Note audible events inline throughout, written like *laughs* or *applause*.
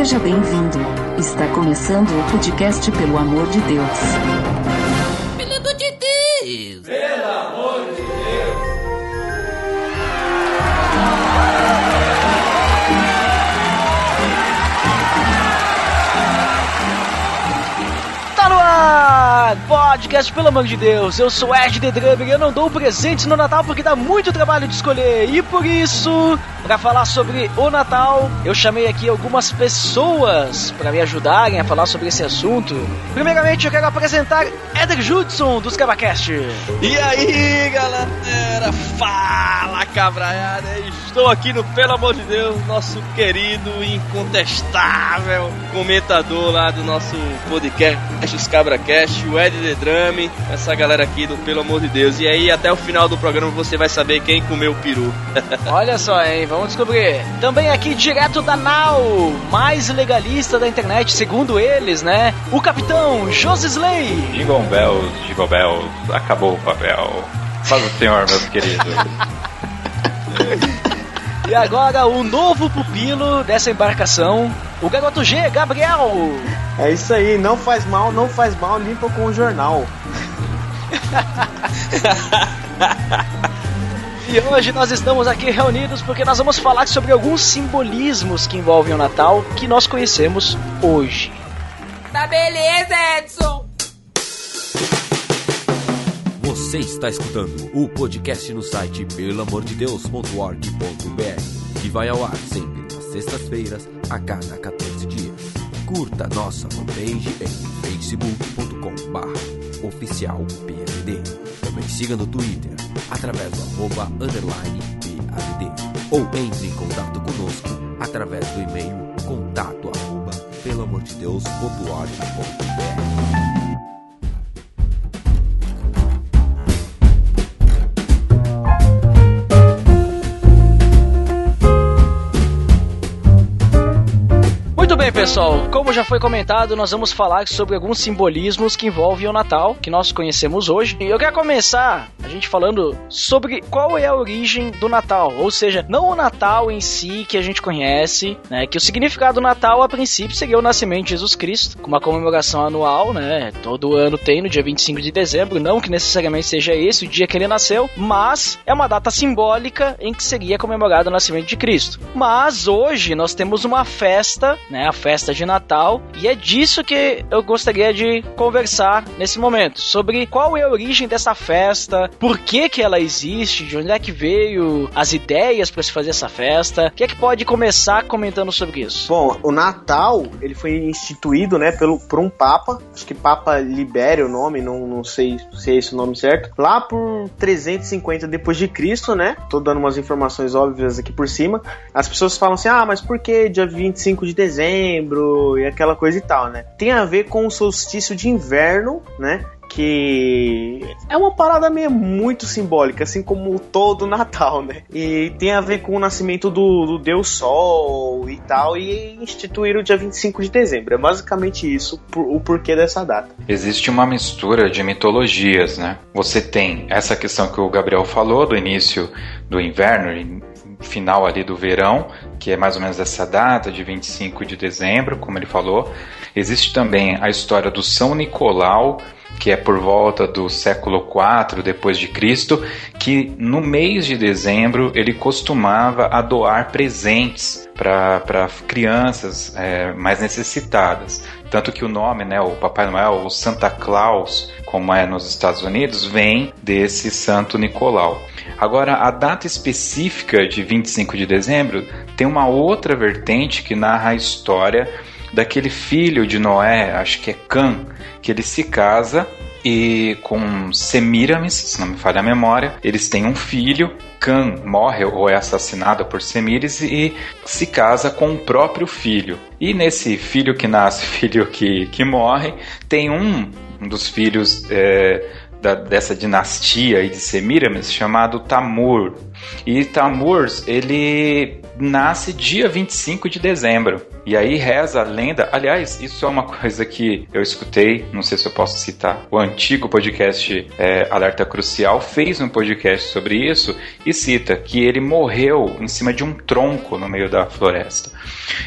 Seja bem-vindo. Está começando o podcast Pelo Amor de Deus. Pelo amor de Deus! Pelo amor de Deus! Tá no ar! Podcast, pelo amor de Deus, eu sou Ed The Drummer e eu não dou presentes no Natal porque dá muito trabalho de escolher. E por isso, para falar sobre o Natal, eu chamei aqui algumas pessoas para me ajudarem a falar sobre esse assunto. Primeiramente, eu quero apresentar Eder Judson, dos Cabacast. E aí, galera? Fala, cabraiada! Estou aqui no Pelo Amor de Deus, nosso querido, incontestável comentador lá do nosso podcast, os Cabracast, o Ed The Drum, essa galera aqui do Pelo Amor de Deus. E aí, até o final do programa você vai saber quem comeu o peru. *laughs* Olha só, hein? Vamos descobrir. Também aqui, direto da Now, mais legalista da internet, segundo eles, né? O capitão José Slay. Jingle Bells, Jingle Bells, acabou o papel. Faz o senhor, meus queridos. *laughs* E agora o novo pupilo dessa embarcação, o garoto G, Gabriel. É isso aí, não faz mal, não faz mal, limpa com o jornal. *laughs* E hoje nós estamos aqui reunidos porque nós vamos falar sobre alguns simbolismos que envolvem o Natal que nós conhecemos hoje. Tá beleza, Edson! Você está escutando o podcast no site pelamordedeus.org.br que vai ao ar sempre nas sextas-feiras, a cada 14 dias. Curta nossa fanpage em facebook.com.br oficial PLD. Também siga no Twitter através do arroba underline PADD ou entre em contato conosco através do e-mail contato arroba pelamordedeus.org.br. pessoal. Como já foi comentado, nós vamos falar sobre alguns simbolismos que envolvem o Natal, que nós conhecemos hoje. E eu quero começar a gente falando sobre qual é a origem do Natal, ou seja, não o Natal em si que a gente conhece, né? Que o significado do Natal a princípio seria o nascimento de Jesus Cristo, com uma comemoração anual, né? Todo ano tem no dia 25 de dezembro, não que necessariamente seja esse o dia que ele nasceu, mas é uma data simbólica em que seria comemorado o nascimento de Cristo. Mas hoje nós temos uma festa, né? A festa de Natal, e é disso que eu gostaria de conversar nesse momento, sobre qual é a origem dessa festa, por que que ela existe, de onde é que veio as ideias para se fazer essa festa. Quem é que pode começar comentando sobre isso? Bom, o Natal, ele foi instituído, né, pelo, por um Papa, acho que Papa Libério o nome, não, não sei se é esse o nome certo, lá por 350 depois de Cristo, né, tô dando umas informações óbvias aqui por cima, as pessoas falam assim, ah, mas por que dia 25 de dezembro e aquela coisa e tal, né, tem a ver com o solstício de inverno, né, que é uma parada meio muito simbólica, assim como todo Natal, né? E tem a ver com o nascimento do, do Deus Sol e tal, e instituir o dia 25 de dezembro. É basicamente isso por, o porquê dessa data. Existe uma mistura de mitologias, né? Você tem essa questão que o Gabriel falou do início do inverno, final ali do verão, que é mais ou menos essa data de 25 de dezembro, como ele falou. Existe também a história do São Nicolau, que é por volta do século IV depois de Cristo, que no mês de dezembro ele costumava a doar presentes para crianças é, mais necessitadas. Tanto que o nome, né, o Papai Noel, o Santa Claus, como é nos Estados Unidos, vem desse Santo Nicolau. Agora, a data específica de 25 de dezembro tem uma outra vertente que narra a história daquele filho de Noé, acho que é Cã, que ele se casa e com Semiramis, se não me falha a memória, eles têm um filho. Cã morre ou é assassinado por Semiramis e se casa com o próprio filho. E nesse filho que nasce, *laughs* filho que, que morre, tem um, um dos filhos é, da, dessa dinastia de Semiramis chamado Tamur. E Tamur, ele nasce dia 25 de dezembro. E aí reza a lenda. Aliás, isso é uma *laughs* coisa que eu escutei, não sei se eu posso citar. O antigo podcast é, Alerta Crucial fez um podcast sobre isso e cita que ele morreu em cima de um tronco no meio da floresta.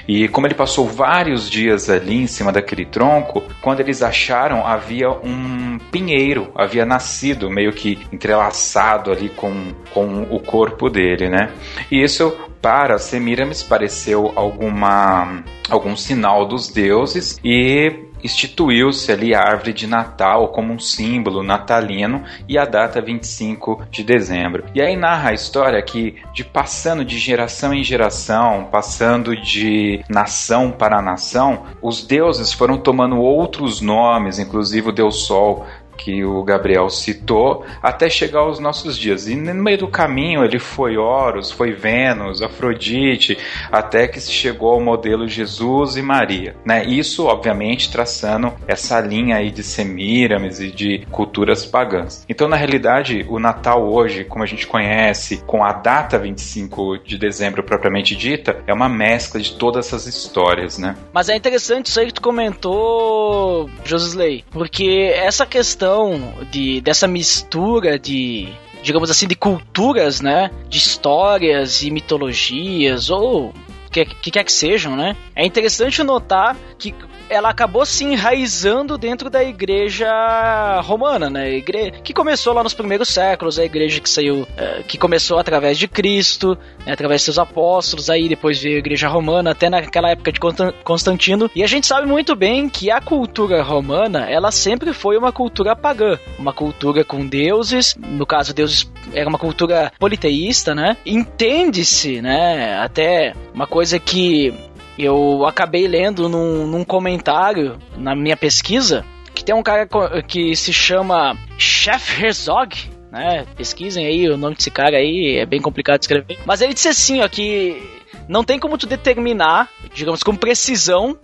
E como ele passou vários dias ali em cima daquele tronco, quando eles acharam havia um pinheiro, havia nascido meio que entrelaçado ali com, com o corpo dele, né? E isso para Semiramis pareceu alguma algum sinal dos deuses e instituiu-se ali a árvore de Natal como um símbolo natalino e a data 25 de dezembro. E aí narra a história que de passando de geração em geração, passando de nação para nação, os deuses foram tomando outros nomes, inclusive o Deus Sol que o Gabriel citou, até chegar aos nossos dias. E no meio do caminho ele foi Horus, foi Vênus, Afrodite, até que se chegou ao modelo Jesus e Maria. Né? Isso, obviamente, traçando essa linha aí de Semíramis e de culturas pagãs. Então, na realidade, o Natal hoje, como a gente conhece, com a data 25 de dezembro propriamente dita, é uma mescla de todas essas histórias, né? Mas é interessante isso aí que tu comentou, Josley, porque essa questão questão de, dessa mistura de digamos assim, de culturas, né? De histórias e mitologias, ou que, que quer que sejam, né? É interessante notar que ela acabou se enraizando dentro da igreja romana, né? Igre... Que começou lá nos primeiros séculos, a igreja que saiu, é, que começou através de Cristo, né? através de seus apóstolos, aí depois veio a igreja romana, até naquela época de Constantino. E a gente sabe muito bem que a cultura romana, ela sempre foi uma cultura pagã, uma cultura com deuses, no caso, deuses era uma cultura politeísta, né? Entende-se, né? Até uma coisa que eu acabei lendo num, num comentário na minha pesquisa que tem um cara que se chama Chef Herzog, né? Pesquisem aí o nome desse cara aí, é bem complicado de escrever. Mas ele disse assim, ó, que não tem como tu determinar, digamos, com precisão,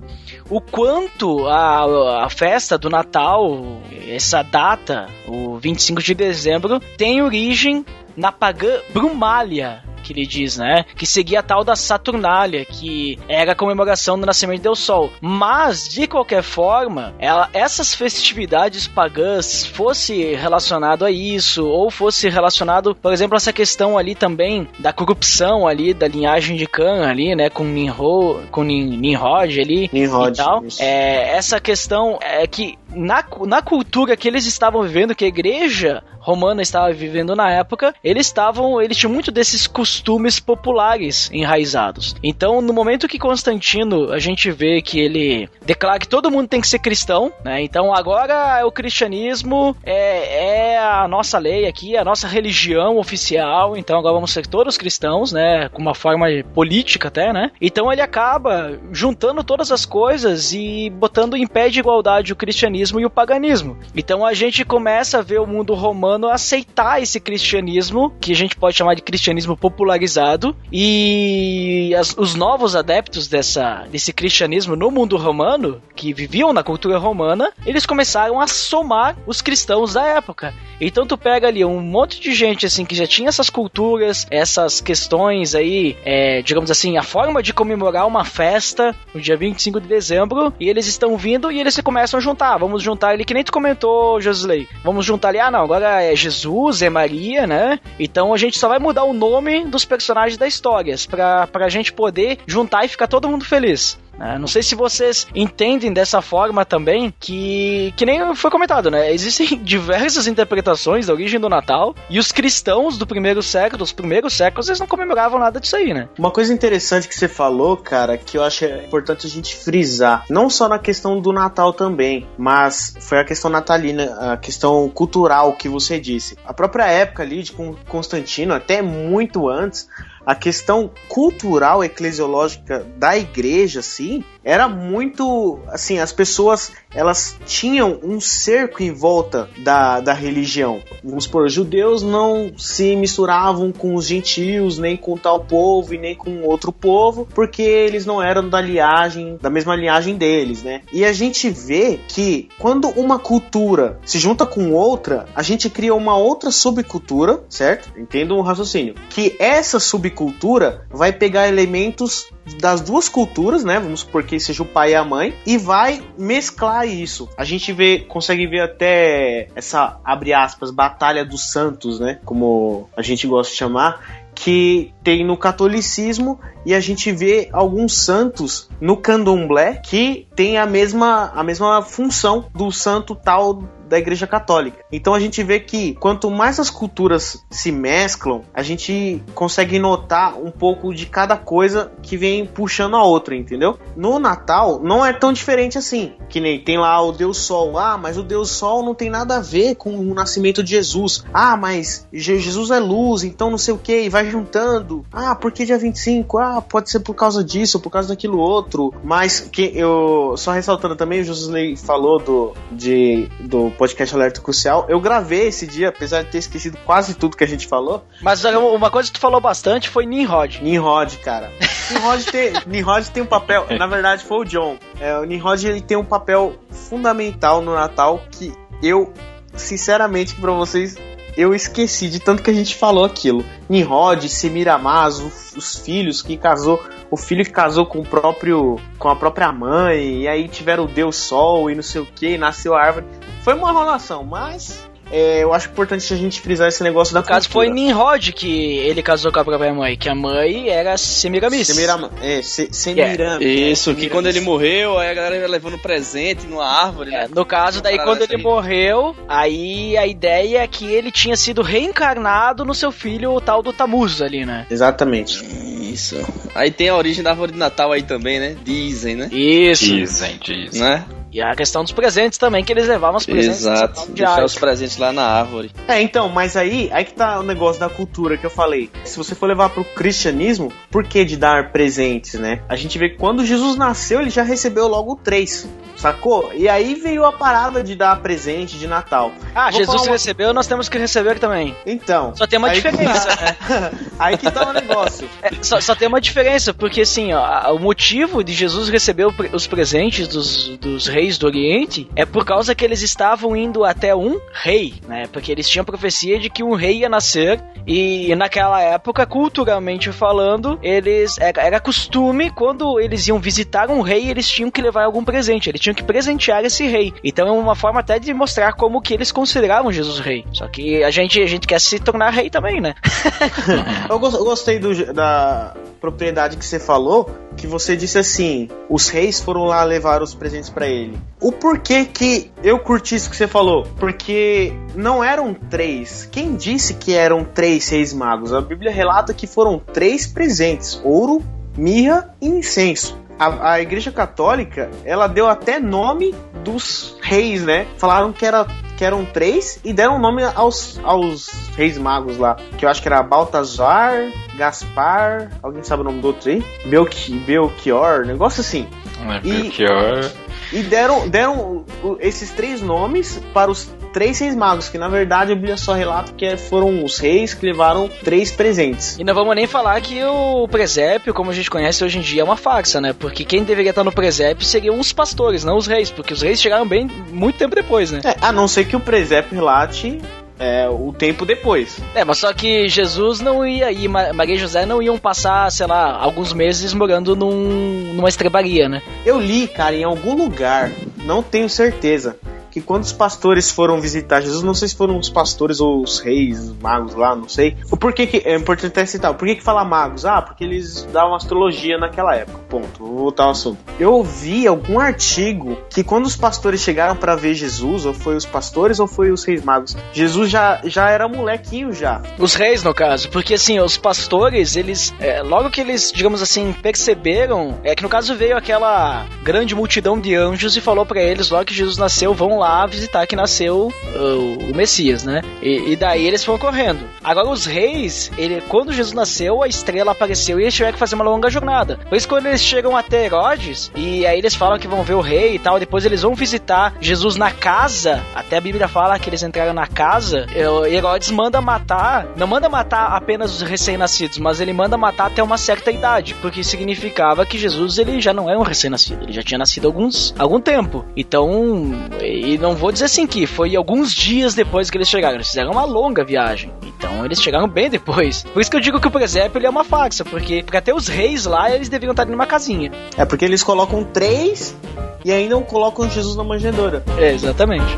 o quanto a, a festa do Natal, essa data, o 25 de dezembro, tem origem na pagã Brumália, que ele diz, né? Que seguia a tal da Saturnália, que era a comemoração do nascimento Deus Sol. Mas, de qualquer forma, ela, essas festividades pagãs, fosse relacionado a isso, ou fosse relacionado, por exemplo, essa questão ali também da corrupção ali, da linhagem de Khan ali, né? Com Nimrod, com Nimrod ali Nimrod, e tal. É, essa questão é que na, na cultura que eles estavam vivendo, que a igreja romana estava vivendo na época, eles estavam, eles tinham muito desses costumes populares enraizados. Então, no momento que Constantino, a gente vê que ele declara que todo mundo tem que ser cristão, né? Então, agora o cristianismo é, é a nossa lei aqui, a nossa religião oficial, então agora vamos ser todos cristãos, né? Com uma forma política até, né? Então ele acaba juntando todas as coisas e botando em pé de igualdade o cristianismo e o paganismo. Então a gente começa a ver o mundo romano aceitar esse cristianismo, que a gente pode chamar de cristianismo popularizado, e as, os novos adeptos dessa, desse cristianismo no mundo romano, que viviam na cultura romana, eles começaram a somar os cristãos da época. Então tu pega ali um monte de gente assim que já tinha essas culturas, essas questões aí, é, digamos assim, a forma de comemorar uma festa no dia 25 de dezembro, e eles estão vindo e eles se começam a juntar. Vamos juntar ali, que nem tu comentou, Josley. Vamos juntar ali, ah não, agora é Jesus, é Maria, né? Então a gente só vai mudar o nome dos personagens da história pra, pra gente poder juntar e ficar todo mundo feliz. Né? Não sei se vocês entendem dessa forma também, que, que nem foi comentado, né? Existem *laughs* diversas interpretações da origem do Natal e os cristãos do primeiro século, dos primeiros séculos, eles não comemoravam nada disso aí, né? Uma coisa interessante que você falou, cara, que eu acho importante a gente frisar, não só na questão do Natal também, mas foi a questão natalina, a questão cultural que você disse. A própria época ali de Constantino, até muito antes, a questão cultural eclesiológica da igreja, assim, era muito assim as pessoas elas tinham um cerco em volta da, da religião. Vamos por judeus não se misturavam com os gentios nem com tal povo e nem com outro povo porque eles não eram da linhagem da mesma linhagem deles né? E a gente vê que quando uma cultura se junta com outra a gente cria uma outra subcultura certo? Entendo o raciocínio. Que essa subcultura cultura vai pegar elementos das duas culturas, né? Vamos supor que seja o pai e a mãe, e vai mesclar isso. A gente vê, consegue ver até essa, abre aspas, batalha dos santos, né? Como a gente gosta de chamar, que tem no catolicismo e a gente vê alguns santos no candomblé que tem a mesma, a mesma função do santo tal da Igreja Católica. Então a gente vê que quanto mais as culturas se mesclam, a gente consegue notar um pouco de cada coisa que vem puxando a outra, entendeu? No Natal não é tão diferente assim, que nem tem lá o Deus Sol. Ah, mas o Deus Sol não tem nada a ver com o nascimento de Jesus. Ah, mas Jesus é luz, então não sei o que, e vai juntando. Ah, por que dia 25? Ah, pode ser por causa disso, por causa daquilo outro. Mas que eu só ressaltando também, o Josué falou do de do podcast Alerta Crucial. Eu gravei esse dia, apesar de ter esquecido quase tudo que a gente falou. Mas uma coisa que tu falou bastante foi Nimrod. Nimrod, cara. Nimrod tem, Nimrod tem um papel, na verdade foi o John. É, o Nimrod ele tem um papel fundamental no Natal que eu, sinceramente, para vocês, eu esqueci de tanto que a gente falou aquilo. Nimrod, Semiramaz, os filhos que casou, o filho que casou com o próprio, com a própria mãe, e aí tiveram o Deus Sol e não sei o que, nasceu a árvore. Foi uma enrolação, mas é, eu acho importante a gente frisar esse negócio da No caso foi Nimrod que ele casou com a própria mãe, que a mãe era Semiramis. Semiramis. É, se, Semiramis. É, isso, que quando ele morreu, aí a galera ia levando presente numa árvore, né? É, no caso, daí quando ele aí. morreu, aí a ideia é que ele tinha sido reencarnado no seu filho, o tal do Tamuz ali, né? Exatamente. Isso. Aí tem a origem da árvore de Natal aí também, né? Dizem, né? Isso. Dizem, dizem. Né? E a questão dos presentes também, que eles levavam os presentes. Exato, deixar os presentes lá na árvore. É, então, mas aí, aí que tá o negócio da cultura que eu falei. Se você for levar pro cristianismo, por que de dar presentes, né? A gente vê que quando Jesus nasceu, ele já recebeu logo três. Sacou? E aí veio a parada de dar presente de Natal. Ah, Vou Jesus uma... recebeu, nós temos que receber também. Então. Só tem uma diferença, tá. né? *laughs* aí que tá o negócio. É, só, só, tem uma diferença, porque assim, ó, o motivo de Jesus receber os presentes dos, dos reis do Oriente é por causa que eles estavam indo até um rei, né? Porque eles tinham profecia de que um rei ia nascer e naquela época, culturalmente falando, eles era, era costume quando eles iam visitar um rei, eles tinham que levar algum presente. Eles tinham que presentear esse rei. Então é uma forma até de mostrar como que eles consideravam Jesus rei. Só que a gente, a gente quer se tornar rei também, né? *laughs* eu gostei do, da propriedade que você falou, que você disse assim: os reis foram lá levar os presentes para ele. O porquê que eu curti isso que você falou? Porque não eram três. Quem disse que eram três reis magos? A Bíblia relata que foram três presentes: ouro, mirra e incenso a, a Igreja Católica, ela deu até nome dos reis, né? Falaram que era que eram três e deram nome aos, aos reis magos lá. Que eu acho que era Baltazar, Gaspar, alguém sabe o nome do outro aí? Belchi, Belchior, negócio assim. É, Belchior. E, e deram, deram esses três nomes para os três reis magos, que na verdade a Bíblia só relata que foram os reis que levaram três presentes. E não vamos nem falar que o presépio, como a gente conhece hoje em dia, é uma farsa, né? Porque quem deveria estar no presépio seriam os pastores, não os reis, porque os reis chegaram bem muito tempo depois, né? É, a não ser que o presépio relate é, o tempo depois. É, mas só que Jesus não ia e Maria e José não iam passar, sei lá, alguns meses morando num, numa estrebaria, né? Eu li, cara, em algum lugar, não tenho certeza, que quando os pastores foram visitar Jesus, não sei se foram os pastores ou os reis, os magos lá, não sei. O porquê que é importante até citar, por que que fala magos? Ah, porque eles davam astrologia naquela época. Ponto. Vou voltar ao assunto. Eu ouvi algum artigo que quando os pastores chegaram para ver Jesus, ou foi os pastores ou foi os reis magos, Jesus já, já era molequinho já. Os reis, no caso, porque assim, os pastores, eles, é, logo que eles, digamos assim, perceberam, é que no caso veio aquela grande multidão de anjos e falou para eles, logo que Jesus nasceu, vão lá visitar que nasceu uh, o Messias, né? E, e, daí eles foram correndo. Agora os reis, ele, quando Jesus nasceu, a estrela apareceu e eles tiveram que fazer uma longa jornada. Por isso quando eles chegam até Herodes e aí eles falam que vão ver o rei e tal, depois eles vão visitar Jesus na casa. Até a Bíblia fala que eles entraram na casa. Herodes manda matar, não manda matar apenas os recém-nascidos, mas ele manda matar até uma certa idade, porque significava que Jesus ele já não era um recém-nascido, ele já tinha nascido alguns algum tempo. Então, e não vou dizer assim que foi alguns dias depois que eles chegaram. Eles fizeram uma longa viagem. Então eles chegaram bem depois. Por isso que eu digo que o presépio é uma farsa, porque pra ter os reis lá, eles deveriam estar numa casinha. É porque eles colocam três e ainda colocam Jesus na manjedoura. É, exatamente.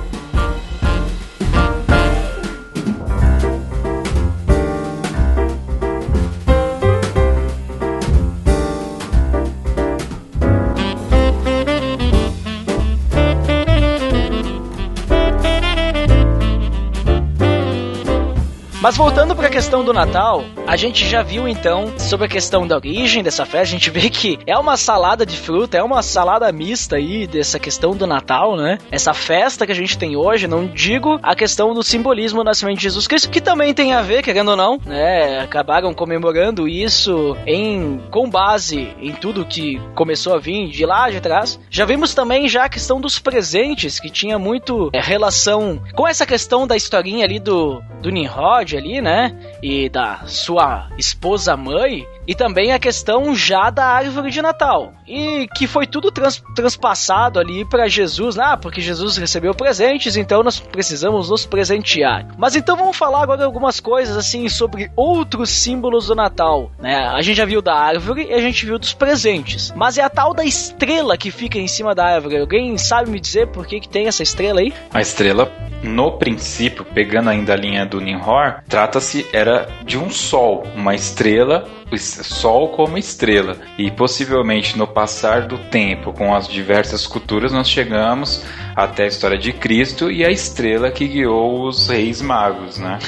Mas voltando para a questão do Natal, a gente já viu então sobre a questão da origem dessa festa. A gente vê que é uma salada de fruta, é uma salada mista aí dessa questão do Natal, né? Essa festa que a gente tem hoje, não digo a questão do simbolismo do nascimento de Jesus Cristo, que também tem a ver, querendo ou não, né? Acabaram comemorando isso em com base em tudo que começou a vir de lá de trás. Já vimos também já a questão dos presentes, que tinha muito é, relação com essa questão da historinha ali do, do Nimrod ali, né? E da sua esposa mãe. E também a questão já da árvore de Natal. E que foi tudo trans, transpassado ali para Jesus. Ah, porque Jesus recebeu presentes, então nós precisamos nos presentear. Mas então vamos falar agora algumas coisas assim sobre outros símbolos do Natal. Né? A gente já viu da árvore e a gente viu dos presentes. Mas é a tal da estrela que fica em cima da árvore. Alguém sabe me dizer por que, que tem essa estrela aí? A estrela, no princípio, pegando ainda a linha do Ninhor, trata-se era de um sol, uma estrela Sol como estrela. E possivelmente no passar do tempo, com as diversas culturas, nós chegamos até a história de Cristo e a estrela que guiou os reis magos, né?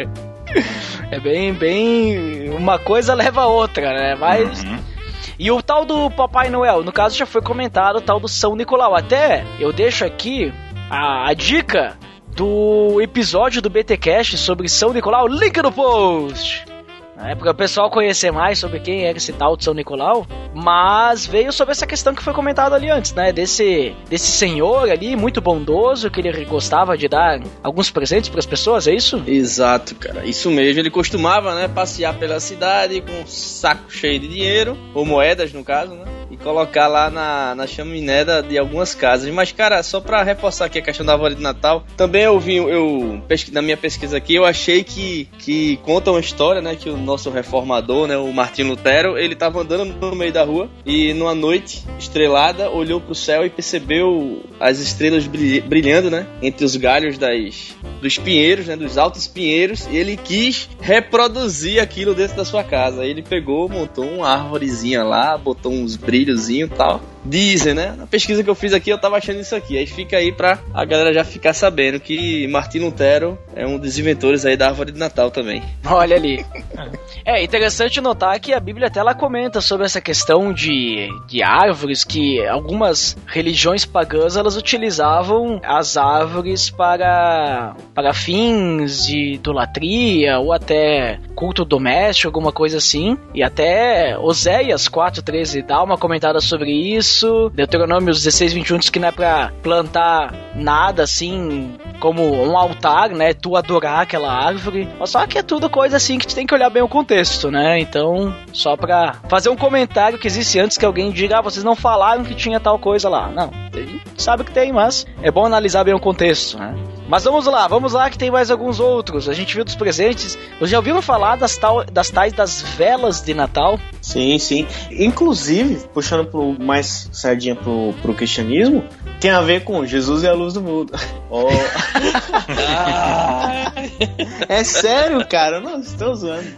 *laughs* é bem, bem. Uma coisa leva a outra, né? Mas. Uhum. E o tal do Papai Noel, no caso já foi comentado, o tal do São Nicolau. Até eu deixo aqui a, a dica do episódio do BTcast sobre São Nicolau, link no post. É porque o pessoal conhecer mais sobre quem era esse tal de São Nicolau, mas veio sobre essa questão que foi comentada ali antes, né? Desse, desse senhor ali, muito bondoso, que ele gostava de dar alguns presentes para as pessoas, é isso? Exato, cara. Isso mesmo. Ele costumava, né, passear pela cidade com um saco cheio de dinheiro, ou moedas no caso, né? E colocar lá na, na chaminé de algumas casas. Mas, cara, só para reforçar aqui a questão da árvore de Natal, também eu vi, eu, na minha pesquisa aqui, eu achei que, que conta uma história, né? Que o nosso reformador, né, o Martin Lutero, ele estava andando no meio da rua e numa noite estrelada olhou para o céu e percebeu as estrelas brilhando, né, entre os galhos das dos pinheiros, né, dos altos pinheiros, e ele quis reproduzir aquilo dentro da sua casa. Ele pegou, montou uma árvorezinha lá, botou uns brilhozinhos e tal Dizem, né? Na pesquisa que eu fiz aqui, eu tava achando isso aqui. Aí fica aí pra a galera já ficar sabendo que Martin Lutero é um dos inventores aí da árvore de Natal também. Olha ali. *laughs* É interessante notar que a Bíblia até ela comenta sobre essa questão de, de árvores, que algumas religiões pagãs elas utilizavam as árvores para, para fins de idolatria ou até culto doméstico, alguma coisa assim. E até Oséias 4.13 dá uma comentada sobre isso isso. Deuteronômio 16, 21 diz que não é pra plantar nada assim como um altar, né? Tu adorar aquela árvore. Só que é tudo coisa assim que tu tem que olhar bem o contexto, né? Então, só pra fazer um comentário que existe antes que alguém diga, ah, vocês não falaram que tinha tal coisa lá. Não, sabe que tem, mas é bom analisar bem o contexto, né? Mas vamos lá, vamos lá que tem mais alguns outros. A gente viu dos presentes. Vocês já ouviram falar das, tal, das tais das velas de Natal? Sim, sim. Inclusive, puxando pro, mais sardinha pro, pro cristianismo, tem a ver com Jesus é a luz do mundo. *laughs* Oh. *laughs* é sério, cara? Não, estou zoando.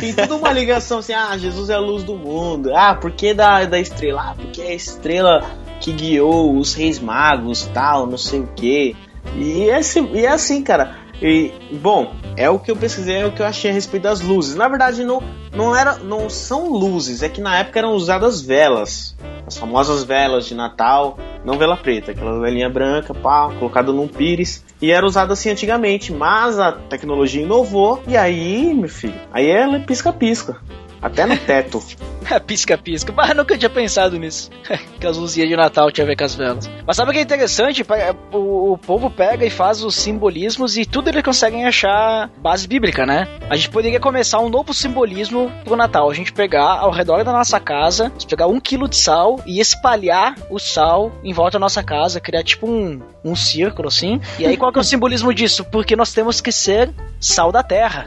Tem toda uma ligação assim, ah, Jesus é a luz do mundo. Ah, por que da, da estrela? Ah, porque é a estrela que guiou os reis magos, tal, não sei o que. E é, e é assim, cara. E, bom, é o que eu pesquisei, é o que eu achei a respeito das luzes. Na verdade, não, não, era, não são luzes, é que na época eram usadas velas. As famosas velas de Natal, não vela preta, aquela velinha branca, pá, colocada num pires. E era usada assim antigamente, mas a tecnologia inovou e aí, meu filho, aí ela pisca-pisca. Até no teto. *laughs* *laughs* Pisca-pisca. Mas nunca tinha pensado nisso. *laughs* que as luzinhas de Natal tinha a ver com as velas. Mas sabe o que é interessante? O, o povo pega e faz os simbolismos e tudo eles conseguem achar base bíblica, né? A gente poderia começar um novo simbolismo pro Natal. A gente pegar ao redor da nossa casa, pegar um quilo de sal e espalhar o sal em volta da nossa casa, criar tipo um, um círculo assim. E aí qual que é o *laughs* simbolismo disso? Porque nós temos que ser sal da terra.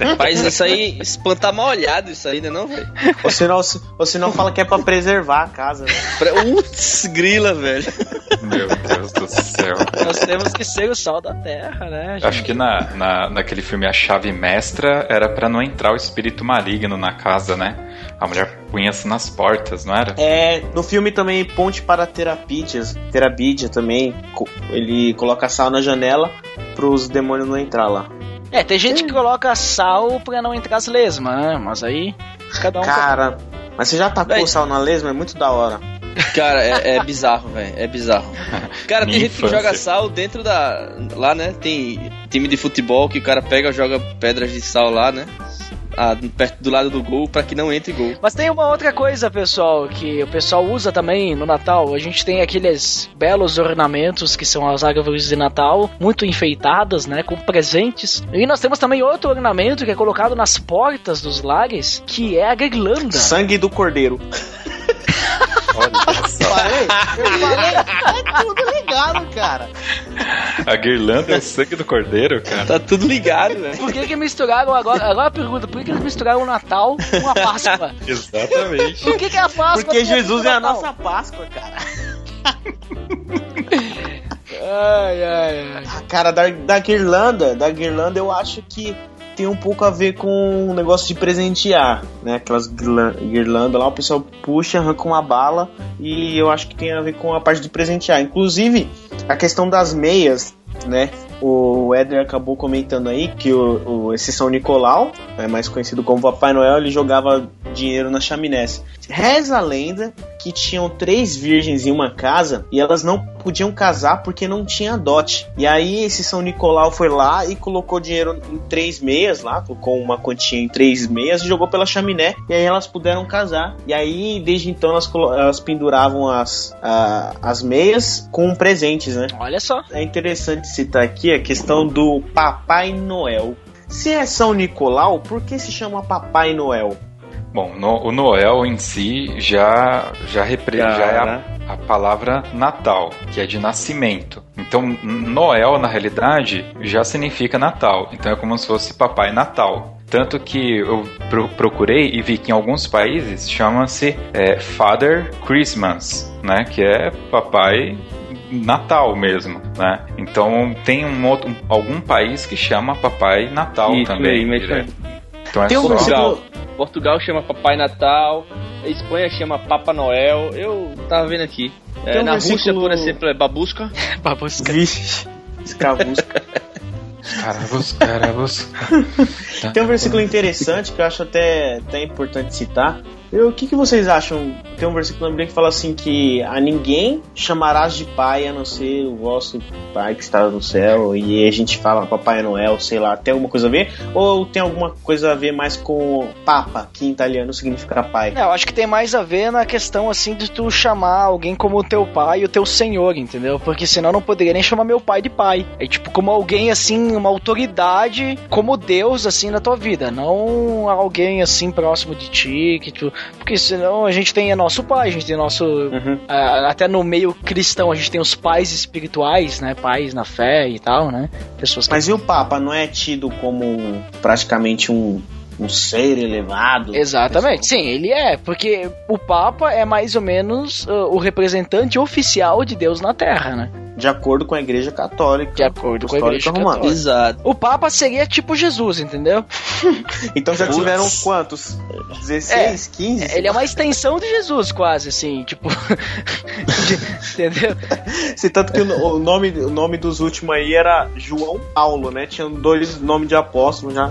Rapaz, isso aí, espantar mal olhado isso aí, né não, velho? Senão, ou senão fala que é pra preservar a casa. né? Putz, grila, velho. Meu Deus do céu. Nós temos que ser o sal da terra, né? gente? Acho que na, na, naquele filme A Chave Mestra era pra não entrar o espírito maligno na casa, né? A mulher punha-se nas portas, não era? É, no filme também Ponte para Terapidias, Terabidia também, ele coloca sal na janela pros demônios não entrar lá. É, tem gente que coloca sal pra não entrar as lesmas, né? Mas aí, cada um... Cara, mas você já tacou Daí- sal na lesma? É muito da hora. Cara, é, é bizarro, velho. É bizarro. *laughs* Cara, tem gente que joga sal dentro da. Lá, né? Tem time de futebol que o cara pega joga pedras de sal lá, né? Ah, perto do lado do gol pra que não entre gol. Mas tem uma outra coisa, pessoal, que o pessoal usa também no Natal. A gente tem aqueles belos ornamentos que são as árvores de Natal, muito enfeitadas, né, com presentes. E nós temos também outro ornamento que é colocado nas portas dos lares, que é a guirlanda. Sangue do cordeiro. *laughs* Olha só. Falei? Eu falei? É tudo ligado, cara. *laughs* A guirlanda é o sangue do cordeiro, cara. Tá tudo ligado, velho. Por que, que misturaram agora? Agora a pergunta, por que, que eles misturaram o Natal com a Páscoa? *laughs* Exatamente. Por que, que a Páscoa Porque Jesus é a nossa Páscoa, cara. *laughs* Ai, ai, ai. Ah, Cara, da, da guirlanda, da guirlanda eu acho que tem um pouco a ver com o negócio de presentear, né? Aquelas guirlan- guirlandas lá, o pessoal puxa, arranca uma bala e eu acho que tem a ver com a parte de presentear. Inclusive, a questão das meias, né? O Éder acabou comentando aí que o, o- esse São Nicolau, é mais conhecido como Papai Noel, ele jogava dinheiro na chaminé. Reza a lenda que tinham três virgens em uma casa e elas não podiam casar porque não tinha dote. E aí esse São Nicolau foi lá e colocou dinheiro em três meias lá, colocou uma quantia em três meias e jogou pela chaminé. E aí elas puderam casar. E aí desde então elas, elas penduravam as, a- as meias com presentes, né? Olha só. É interessante citar aqui a questão do Papai Noel. Se é São Nicolau, por que se chama Papai Noel? Bom, no- o Noel em si já, já, repre- já é a, a palavra Natal, que é de nascimento. Então, Noel, na realidade, já significa Natal. Então é como se fosse Papai Natal. Tanto que eu pro- procurei e vi que em alguns países chama-se é, Father Christmas, né? Que é Papai Natal mesmo, né? Então tem um outro, um- algum país que chama Papai Natal Isso também. Então é Tem um só... Portugal. Portugal chama Papai Natal, a Espanha chama Papa Noel. Eu tava vendo aqui. É, Tem um na Rússia, versículo- por exemplo, é Babusca. *laughs* Babusca. Vixe, escravusca. Caravos, caravos. Tem um versículo interessante que eu acho até, até importante citar. O que, que vocês acham? Tem um versículo na Bíblia que fala assim que a ninguém chamarás de pai a não ser o vosso pai que está no céu. E a gente fala Papai Noel, sei lá, tem alguma coisa a ver? Ou tem alguma coisa a ver mais com Papa, que em italiano significa pai? É, eu acho que tem mais a ver na questão assim de tu chamar alguém como o teu pai e o teu senhor, entendeu? Porque senão não poderia nem chamar meu pai de pai. É tipo como alguém assim, uma autoridade como Deus assim na tua vida, não alguém assim próximo de ti, que tu, porque senão a gente tem nosso pai, a gente tem nosso Uhum. até no meio cristão a gente tem os pais espirituais, né? Pais na fé e tal, né? Pessoas que Mas e o Papa não é tido como praticamente um, um ser elevado? Exatamente, sim, ele é, porque o Papa é mais ou menos uh, o representante oficial de Deus na Terra, né? De acordo com a Igreja Católica. De acordo com a Igreja Romana. Católica. Exato. O Papa seria tipo Jesus, entendeu? *laughs* Então já tiveram quantos? 16, 15? Ele é uma extensão de Jesus, quase, assim, tipo. de- *laughs* entendeu? *laughs* Se tanto que o, o nome, o nome dos últimos aí era João Paulo, né? Tinham dois nomes de apóstolo já.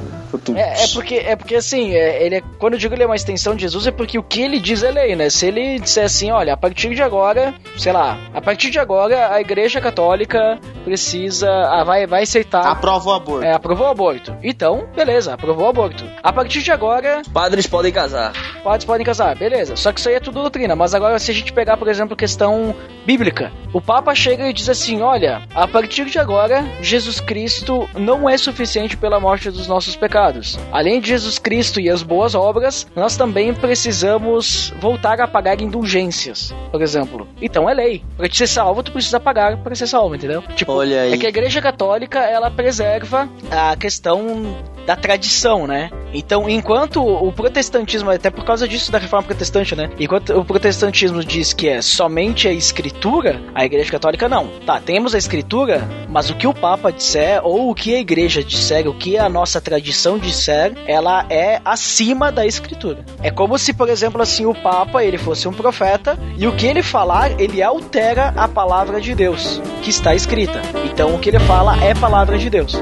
É, é porque, é porque assim, é, ele é- quando eu digo ele é uma extensão de Jesus, é porque o que ele diz é lei, né? Se ele disser assim, olha, a partir de agora, sei lá, a partir de agora a igreja Igreja Católica precisa. ah, vai, vai aceitar. Aprova o aborto. É, aprovou o aborto. Então, beleza, aprovou o aborto. A partir de agora, Padres podem casar. padres podem casar, beleza. Só que isso aí é tudo doutrina. Mas agora, se a gente pegar, por exemplo, questão bíblica, o Papa chega e diz assim: olha, a partir de agora, Jesus Cristo não é suficiente pela morte dos nossos pecados. Além de Jesus Cristo e as boas obras, nós também precisamos voltar a pagar indulgências, por exemplo. Então é lei. Pra te ser salvo, tu precisa pagar pra ser salvo, entendeu? Tipo, Olha aí. é que a Igreja Católica ela preserva a questão da tradição, né? Então, enquanto o protestantismo, até por causa disso da reforma protestante, né? Enquanto o protestantismo diz que é somente a escritura, a Igreja Católica não. Tá, temos a escritura, mas o que o Papa disser, ou o que a Igreja disser, o que a nossa tradição disser, ela é acima da escritura. É como se, por exemplo, assim, o Papa, ele fosse um profeta, e o que ele falar, ele altera a palavra de Deus, que está escrita. Então, o que ele fala é palavra de Deus.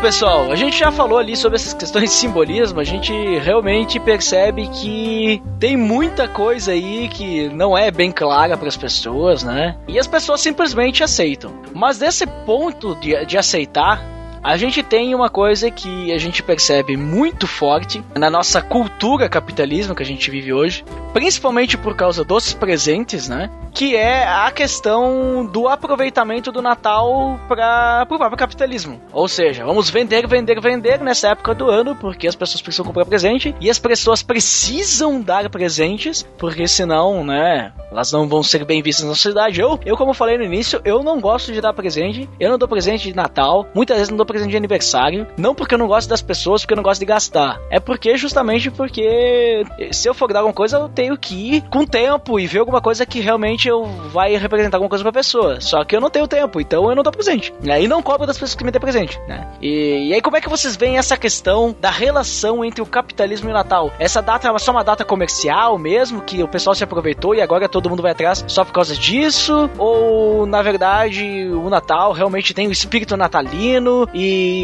Pessoal, a gente já falou ali sobre essas questões de simbolismo, a gente realmente percebe que tem muita coisa aí que não é bem clara para as pessoas, né? E as pessoas simplesmente aceitam. Mas desse ponto de, de aceitar, a gente tem uma coisa que a gente percebe muito forte na nossa cultura capitalismo que a gente vive hoje, principalmente por causa dos presentes, né? Que é a questão do aproveitamento do Natal para o próprio capitalismo. Ou seja, vamos vender, vender, vender nessa época do ano, porque as pessoas precisam comprar presente e as pessoas precisam dar presentes, porque senão, né, elas não vão ser bem vistas na sociedade. Eu, eu como falei no início, eu não gosto de dar presente, eu não dou presente de Natal, muitas vezes não dou presente de aniversário, não porque eu não gosto das pessoas, porque eu não gosto de gastar. É porque justamente porque se eu for dar alguma coisa, eu tenho que ir com tempo e ver alguma coisa que realmente eu vai representar alguma coisa pra pessoa. Só que eu não tenho tempo, então eu não dou presente. Né? E não cobro das pessoas que me dêem presente, né? E, e aí como é que vocês veem essa questão da relação entre o capitalismo e o Natal? Essa data é só uma data comercial mesmo, que o pessoal se aproveitou e agora todo mundo vai atrás só por causa disso? Ou, na verdade, o Natal realmente tem o espírito natalino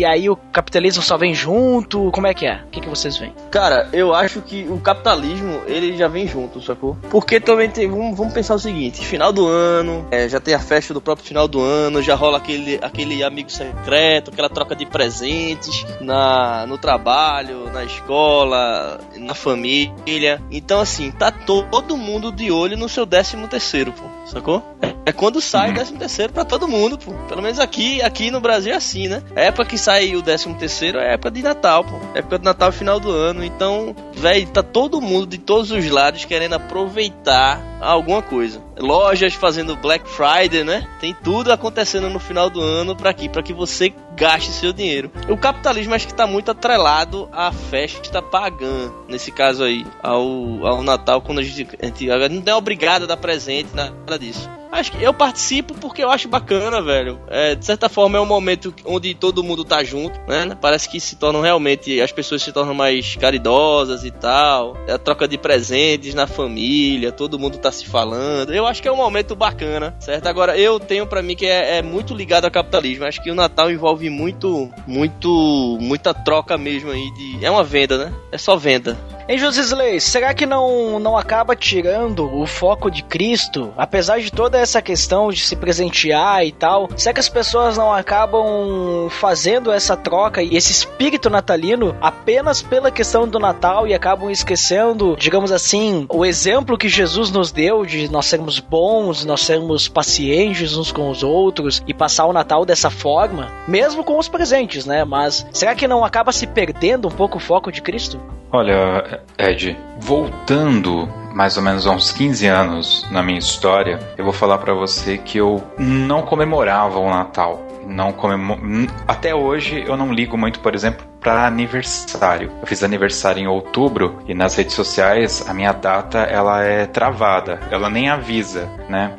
aí o capitalismo só vem junto? Como é que é? O que, que vocês veem? Cara, eu acho que o capitalismo, ele já vem junto, sacou? Porque também tem, vamos, vamos pensar o seguinte, final do ano, é, já tem a festa do próprio final do ano, já rola aquele, aquele amigo secreto, aquela troca de presentes na, no trabalho, na escola, na família. Então, assim, tá todo mundo de olho no seu décimo terceiro, pô, sacou? É quando sai o *laughs* décimo terceiro pra todo mundo, pô. Pelo menos aqui, aqui no Brasil é assim, né? A época que sai o décimo terceiro é época de Natal, pô. É época de Natal final do ano. Então, velho, tá todo mundo de todos os lados querendo aproveitar alguma coisa. Lojas fazendo Black Friday, né? Tem tudo acontecendo no final do ano para aqui, para que você gaste seu dinheiro. O capitalismo acho que tá muito atrelado à festa pagã, nesse caso aí, ao, ao Natal, quando a gente, a gente não é obrigado a dar presente, nada disso. Acho que eu participo porque eu acho bacana, velho. É, de certa forma é um momento onde todo mundo tá junto, né? Parece que se tornam realmente, as pessoas se tornam mais caridosas e tal. É a troca de presentes na família, todo mundo tá se falando. Eu acho que é um momento bacana, certo? Agora, eu tenho para mim que é, é, muito ligado ao capitalismo. Acho que o Natal envolve muito, muito, muita troca mesmo aí de... É uma venda, né? É só venda. Hein, Josisley, será que não, não acaba tirando o foco de Cristo? Apesar de toda essa questão de se presentear e tal, será que as pessoas não acabam fazendo essa troca e esse espírito natalino apenas pela questão do Natal e acabam esquecendo, digamos assim, o exemplo que Jesus nos deu de nós sermos bons, nós sermos pacientes uns com os outros e passar o Natal dessa forma, mesmo com os presentes, né? Mas será que não acaba se perdendo um pouco o foco de Cristo? Olha, Ed, voltando mais ou menos há uns 15 anos na minha história, eu vou falar para você que eu não comemorava o Natal. Não comemoro. Até hoje eu não ligo muito, por exemplo, para aniversário. Eu fiz aniversário em outubro e nas redes sociais a minha data ela é travada, ela nem avisa, né?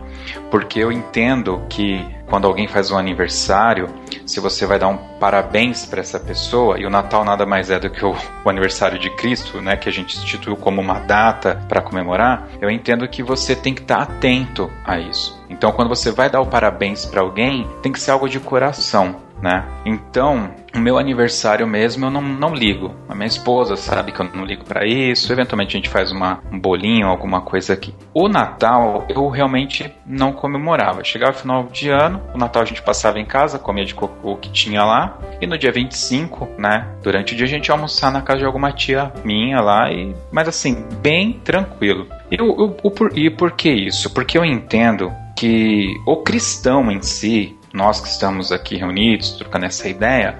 Porque eu entendo que quando alguém faz um aniversário, se você vai dar um parabéns para essa pessoa, e o Natal nada mais é do que o, *laughs* o, aniversário de Cristo, né, que a gente instituiu como uma data para comemorar, eu entendo que você tem que estar tá atento a isso. Então, quando você vai dar o parabéns para alguém, tem que ser algo de coração né? Então, o meu aniversário mesmo eu não, não ligo. A minha esposa sabe que eu não ligo para isso. Eventualmente a gente faz uma, um bolinho, alguma coisa aqui. O Natal eu realmente não comemorava. Chegava o final de ano, o Natal a gente passava em casa, comia de cocô que tinha lá. E no dia 25, né? Durante o dia a gente ia almoçar na casa de alguma tia minha lá. E, mas assim, bem tranquilo. E, o, o, o, e por que isso? Porque eu entendo que o cristão em si, nós que estamos aqui reunidos, trocando essa ideia,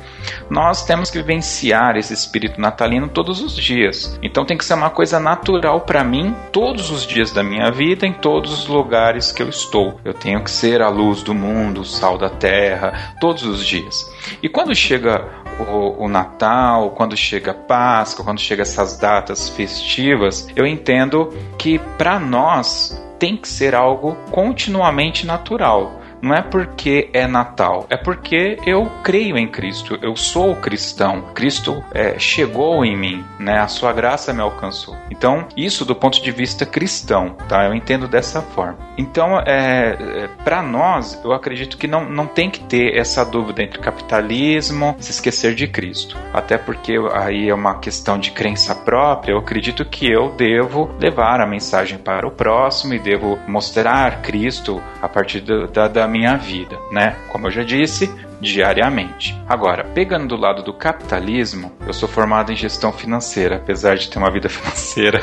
nós temos que vivenciar esse espírito natalino todos os dias. Então tem que ser uma coisa natural para mim todos os dias da minha vida, em todos os lugares que eu estou. Eu tenho que ser a luz do mundo, o sal da terra, todos os dias. E quando chega o, o Natal, quando chega Páscoa, quando chega essas datas festivas, eu entendo que para nós tem que ser algo continuamente natural não é porque é Natal, é porque eu creio em Cristo, eu sou cristão, Cristo é, chegou em mim, né? A sua graça me alcançou. Então, isso do ponto de vista cristão, tá? Eu entendo dessa forma. Então, é, é para nós, eu acredito que não, não tem que ter essa dúvida entre capitalismo se esquecer de Cristo. Até porque aí é uma questão de crença própria, eu acredito que eu devo levar a mensagem para o próximo e devo mostrar Cristo a partir da, da minha vida, né? Como eu já disse, diariamente. Agora, pegando do lado do capitalismo, eu sou formado em gestão financeira, apesar de ter uma vida *laughs* financeira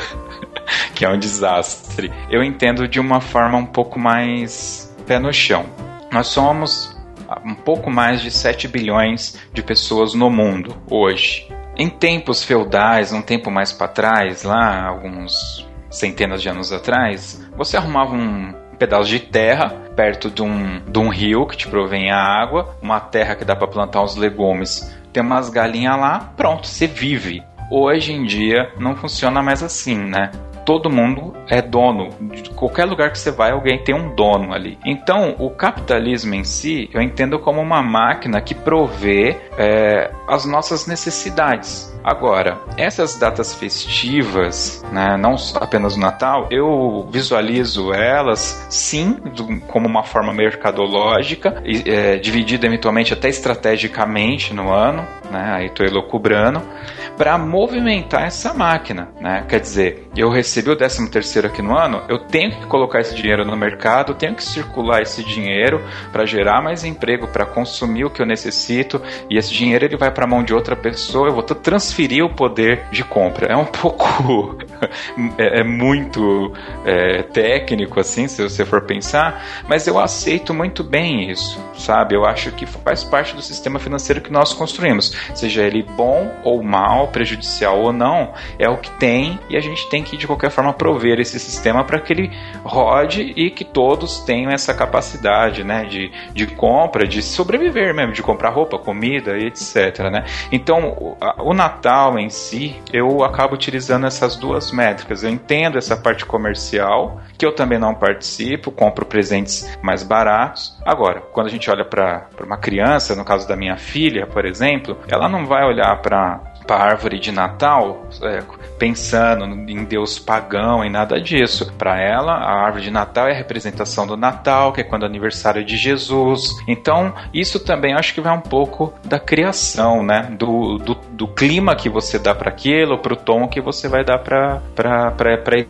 que é um desastre. Eu entendo de uma forma um pouco mais pé no chão. Nós somos um pouco mais de 7 bilhões de pessoas no mundo hoje. Em tempos feudais, um tempo mais para trás, lá alguns centenas de anos atrás, você arrumava um pedaço de terra perto de um, de um rio que te provém a água, uma terra que dá para plantar uns legumes, tem umas galinhas lá, pronto, você vive. Hoje em dia não funciona mais assim, né? todo mundo é dono. De qualquer lugar que você vai, alguém tem um dono ali. Então, o capitalismo em si, eu entendo como uma máquina que provê é, as nossas necessidades. Agora, essas datas festivas, né, não apenas o Natal, eu visualizo elas sim como uma forma mercadológica, é, dividida eventualmente até estrategicamente no ano, né, aí estou elocubrando, para movimentar essa máquina. Né? Quer dizer, eu recebi o 13 terceiro aqui no ano, eu tenho que colocar esse dinheiro no mercado, tenho que circular esse dinheiro para gerar mais emprego, para consumir o que eu necessito, e esse dinheiro ele vai para a mão de outra pessoa, eu vou transferir transferir o poder de compra. É um *laughs* pouco. é, é, muito é, técnico, assim, se você for pensar, mas eu aceito muito bem isso, sabe? Eu acho que faz parte do sistema financeiro que nós construímos. Seja ele bom ou mal, prejudicial ou não, é o que tem e a gente tem que, de qualquer forma, prover esse sistema para que ele rode e que todos tenham essa capacidade, né? De, de compra, de sobreviver mesmo, de comprar roupa, comida e etc, né? Então, o, o Natal Natal em si, eu acabo utilizando essas duas métricas. Eu entendo essa parte comercial, que eu também não participo, compro presentes mais baratos. Agora, quando a gente olha para uma criança, no caso da minha filha, por exemplo, ela não vai olhar para para a árvore de Natal é, pensando em Deus pagão e nada disso. Para ela, a árvore de Natal é a representação do Natal, que é quando é aniversário de Jesus. Então, isso também acho que vai um pouco da criação, né? Do, do, do clima que você dá para aquilo, para o tom que você vai dar para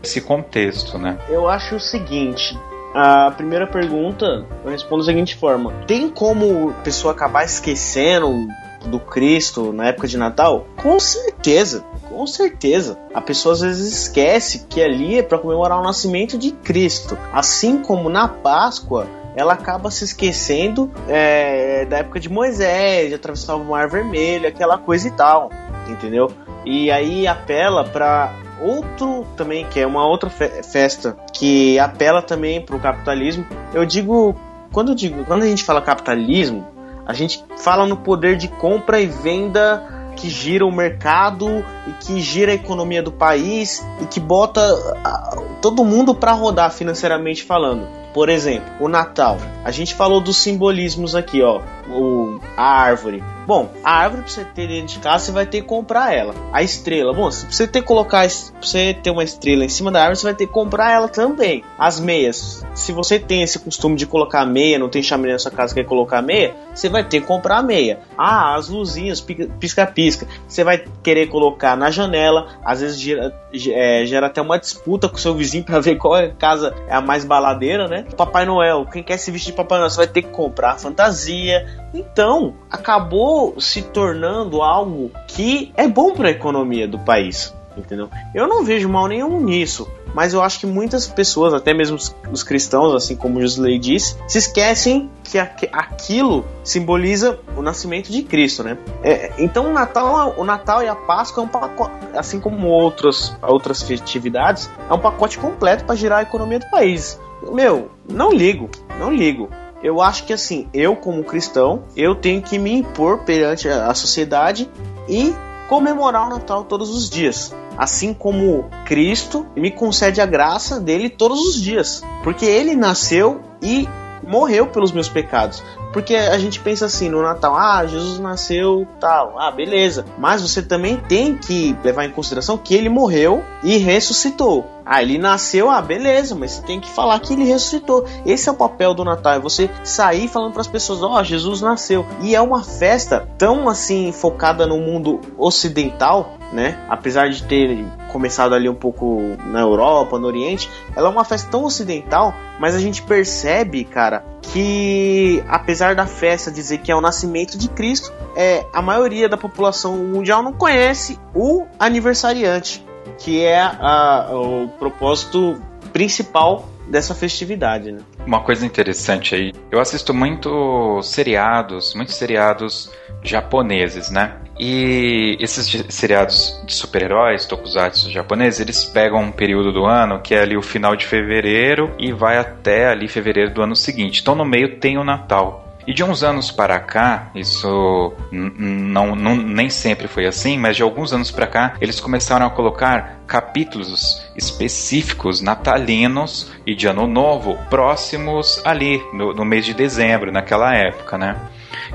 esse contexto, né? Eu acho o seguinte, a primeira pergunta eu respondo da seguinte forma: tem como a pessoa acabar esquecendo do Cristo na época de Natal? Com certeza, com certeza. A pessoa às vezes esquece que ali é para comemorar o nascimento de Cristo. Assim como na Páscoa, ela acaba se esquecendo é, da época de Moisés, de atravessar o Mar Vermelho, aquela coisa e tal, entendeu? E aí apela para outro também, que é uma outra fe festa que apela também para o capitalismo. Eu digo, quando eu digo, quando a gente fala capitalismo, A gente fala no poder de compra e venda que gira o mercado e que gira a economia do país e que bota ah, todo mundo para rodar financeiramente falando. Por exemplo, o Natal. A gente falou dos simbolismos aqui, ó. O, a árvore. Bom, a árvore pra você ter dentro de casa, você vai ter que comprar ela. A estrela, bom, se você ter que colocar, você ter uma estrela em cima da árvore, você vai ter que comprar ela também. As meias, se você tem esse costume de colocar meia, não tem chaminé na sua casa que quer colocar meia, você vai ter que comprar meia. Ah, as luzinhas, pisca-pisca, você vai querer colocar na janela, às vezes gera, é, gera até uma disputa com o seu vizinho para ver qual casa é a mais baladeira, né? Papai Noel, quem quer se vestir de Papai Noel, você vai ter que comprar fantasia. Então, acabou se tornando algo que é bom para a economia do país, entendeu? Eu não vejo mal nenhum nisso, mas eu acho que muitas pessoas, até mesmo os, cristãos, assim como Josley disse, se esquecem que aquilo simboliza o nascimento de Cristo, né? É, então o Natal, o Natal e a Páscoa é um pacote, assim como outros, outras festividades, é um pacote completo para girar a economia do país. Meu, não ligo, não ligo. Eu acho que assim, eu como cristão, eu tenho que me impor perante a sociedade e comemorar o Natal todos os dias. Assim como Cristo me concede a graça dele todos os dias. Porque ele nasceu e morreu pelos meus pecados. Porque a gente pensa assim no Natal, ah, Jesus nasceu tal, ah, beleza. Mas você também tem que levar em consideração que ele morreu e ressuscitou. Ah, ele nasceu, ah, beleza, mas você tem que falar que ele ressuscitou. Esse é o papel do Natal, é você sair falando para as pessoas, ó, oh, Jesus nasceu. E é uma festa tão assim focada no mundo ocidental, né? Apesar de ter começado ali um pouco na Europa, no Oriente, ela é uma festa tão ocidental, mas a gente percebe, cara, que apesar da festa dizer que é o nascimento de Cristo, é a maioria da população mundial não conhece o aniversariante que é a, o propósito principal dessa festividade, né? Uma coisa interessante aí, eu assisto muito seriados, muitos seriados japoneses, né? E esses seriados de super-heróis, tokusatsu japoneses, eles pegam um período do ano que é ali o final de fevereiro e vai até ali fevereiro do ano seguinte. Então no meio tem o Natal. E de uns anos para cá, isso não, não, nem sempre foi assim, mas de alguns anos para cá, eles começaram a colocar capítulos específicos natalinos e de ano novo próximos ali no, no mês de dezembro, naquela época, né?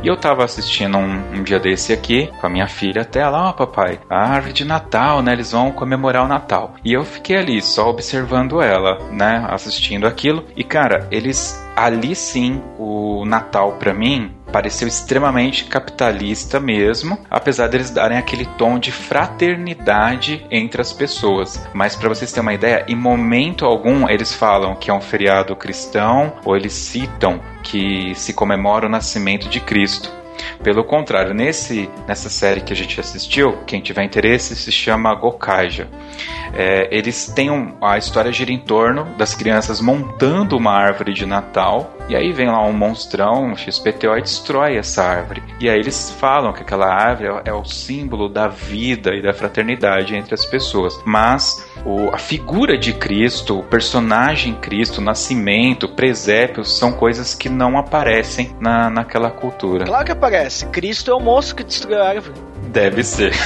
E eu tava assistindo um, um, dia desse aqui com a minha filha até ela, ó oh, papai, a árvore de Natal, né? Eles vão comemorar o Natal. E eu fiquei ali só observando ela, né? Assistindo aquilo. E cara, eles ali sim o Natal para mim pareceu extremamente capitalista mesmo, apesar deles darem aquele tom de fraternidade entre as pessoas. Mas para vocês terem uma ideia, em momento algum eles falam que é um feriado cristão ou eles citam que se comemora o nascimento de Cristo. Pelo contrário, nesse, nessa série que a gente assistiu, quem tiver interesse, se chama Gokaija. É, eles têm um, a história gira em torno das crianças montando uma árvore de Natal e aí vem lá um monstrão, um XPTO e destrói essa árvore. E aí eles falam que aquela árvore é, é o símbolo da vida e da fraternidade entre as pessoas. Mas o, a figura de Cristo, o personagem Cristo, o nascimento, o presépio, são coisas que não aparecem na, naquela cultura. Claro que aparece. Cristo é o moço que destruiu a árvore. Deve ser. *laughs*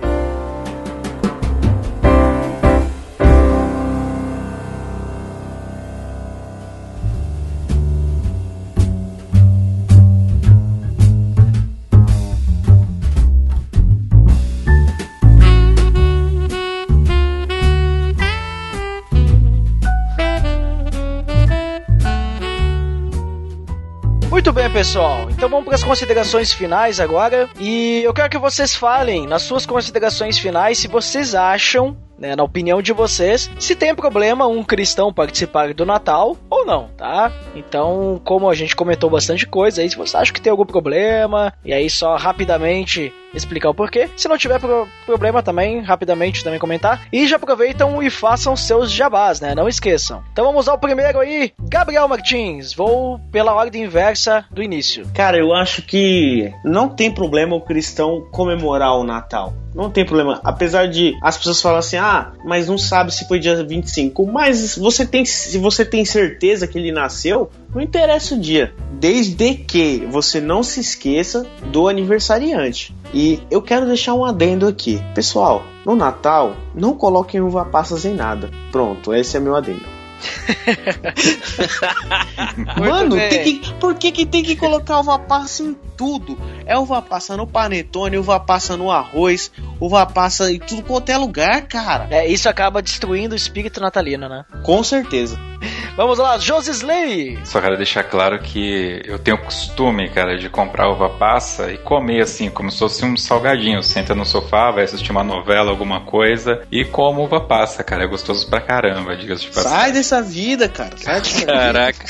*laughs* pessoal. Então vamos para as considerações finais agora. E eu quero que vocês falem nas suas considerações finais se vocês acham né, na opinião de vocês, se tem problema um cristão participar do Natal ou não, tá? Então, como a gente comentou bastante coisa, aí se você acha que tem algum problema, e aí só rapidamente explicar o porquê. Se não tiver pro problema também, rapidamente também comentar. E já aproveitam e façam seus jabás, né? Não esqueçam. Então vamos ao primeiro aí, Gabriel Martins. Vou pela ordem inversa do início. Cara, eu acho que não tem problema o cristão comemorar o Natal. Não tem problema. Apesar de as pessoas falarem assim, ah, mas não sabe se foi dia 25. Mas você tem, se você tem certeza que ele nasceu? Não interessa o dia, desde que você não se esqueça do aniversariante. E eu quero deixar um adendo aqui. Pessoal, no Natal, não coloquem uva passas em nada. Pronto, esse é meu adendo. *laughs* Mano, tem que, por que, que tem que colocar uva passa em tudo? É uva passa no panetone, uva passa no arroz, uva passa em tudo quanto é lugar, cara. É, isso acaba destruindo o espírito natalino, né? Com certeza. *laughs* Vamos lá, Josisley! Só quero deixar claro que eu tenho costume, cara, de comprar uva passa e comer assim, como se fosse um salgadinho. Senta no sofá, vai assistir uma novela, alguma coisa e como uva passa, cara. É gostoso pra caramba, diga-se de passagem. Sai dessa vida, cara. Sai dessa vida. Caraca.